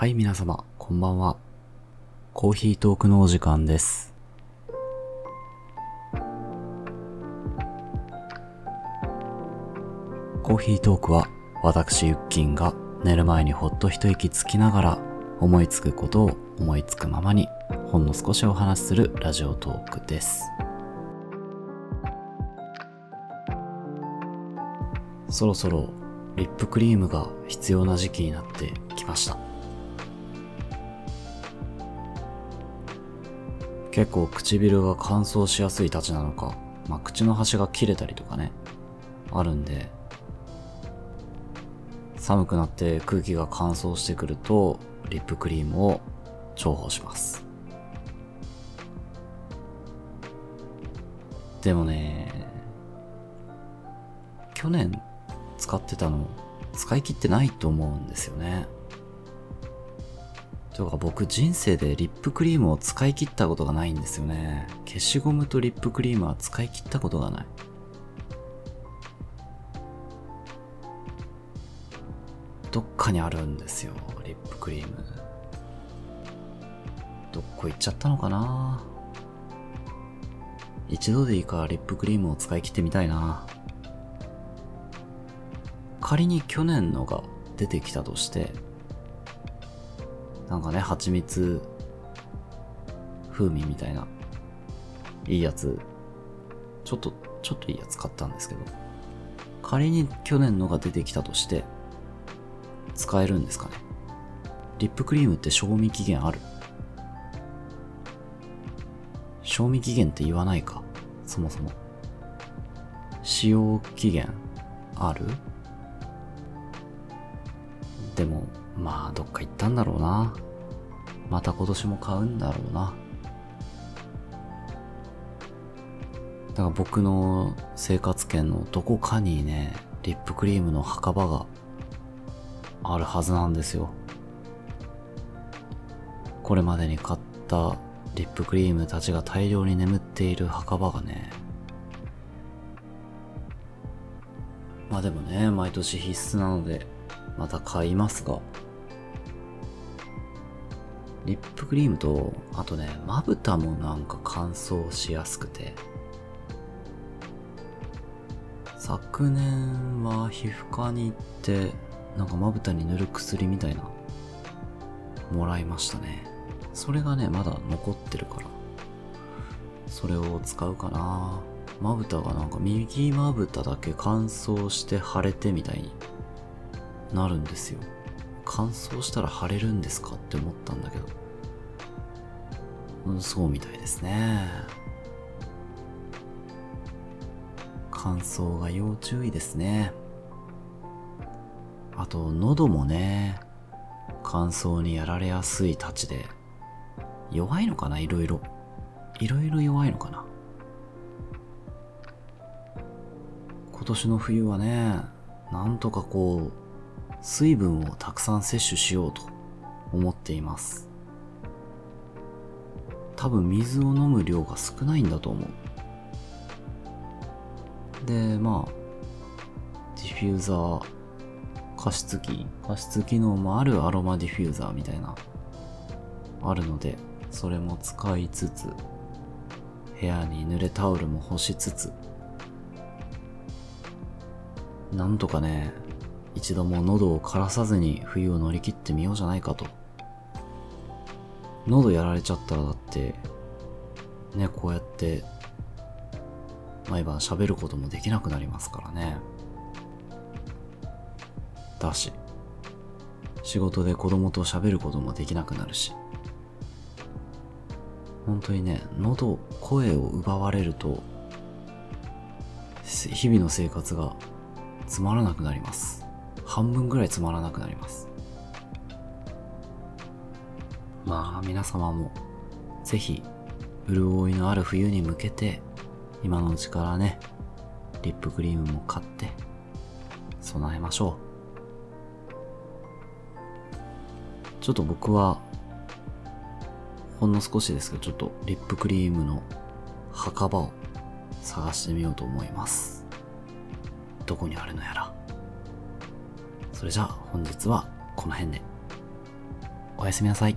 はい、皆様、こんばんは。コーヒートークのお時間です。コーヒートークは、私、ユッキンが寝る前にほっと一息つきながら、思いつくことを思いつくままに、ほんの少しお話しするラジオトークです。そろそろリップクリームが必要な時期になってきました。結構唇が乾燥しやすいたちなのか、まあ、口の端が切れたりとかね、あるんで、寒くなって空気が乾燥してくると、リップクリームを重宝します。でもね、去年使ってたの使い切ってないと思うんですよね。というか僕人生でリップクリームを使い切ったことがないんですよね。消しゴムとリップクリームは使い切ったことがない。どっかにあるんですよ、リップクリーム。どっこ行っちゃったのかな一度でいいかリップクリームを使い切ってみたいな。仮に去年のが出てきたとして、なんかね、蜂蜜風味みたいな、いいやつ、ちょっと、ちょっといいやつ買ったんですけど、仮に去年のが出てきたとして、使えるんですかね。リップクリームって賞味期限ある？賞味期限って言わないかそもそも。使用期限ある？でも、まあ、どっか行ったんだろうな。また今年も買うんだろうな。だから僕の生活圏のどこかにね、リップクリームの墓場があるはずなんですよ。これまでに買ったリップクリームたちが大量に眠っている墓場がね。まあでもね、毎年必須なので、また買いますが。リップクリームと、あとね、まぶたもなんか乾燥しやすくて。昨年は皮膚科に行って、なんかまぶたに塗る薬みたいな、もらいましたね。それがね、まだ残ってるから、それを使うかな。まぶたがなんか右まぶただけ乾燥して腫れてみたいになるんですよ。乾燥したら腫れるんですかって思ったんだけど。うん、そうみたいですね。乾燥が要注意ですね。あと、喉もね、乾燥にやられやすいたちで、弱いのかな？いろいろ。いろいろ弱いのかな？今年の冬はね、なんとかこう、水分をたくさん摂取しようと思っています。多分水を飲む量が少ないんだと思う。で、まあ、ディフューザー、加湿器、加湿機能もあるアロマディフューザーみたいな、あるので、それも使いつつ、部屋に濡れタオルも干しつつ、なんとかね、一度も喉を枯らさずに冬を乗り切ってみようじゃないかと。喉やられちゃったらだって、ね、こうやって、毎晩喋ることもできなくなりますからね。だし、仕事で子供と喋ることもできなくなるし。本当にね、喉、声を奪われると、日々の生活がつまらなくなります。半分ぐらいつまらなくなります。まあ皆様もぜひ潤いのある冬に向けて今のうちからね、リップクリームも買って備えましょう。ちょっと僕はほんの少しですけどちょっとリップクリームの墓場を探してみようと思います。どこにあるのやら。それじゃあ本日はこの辺で。おやすみなさい。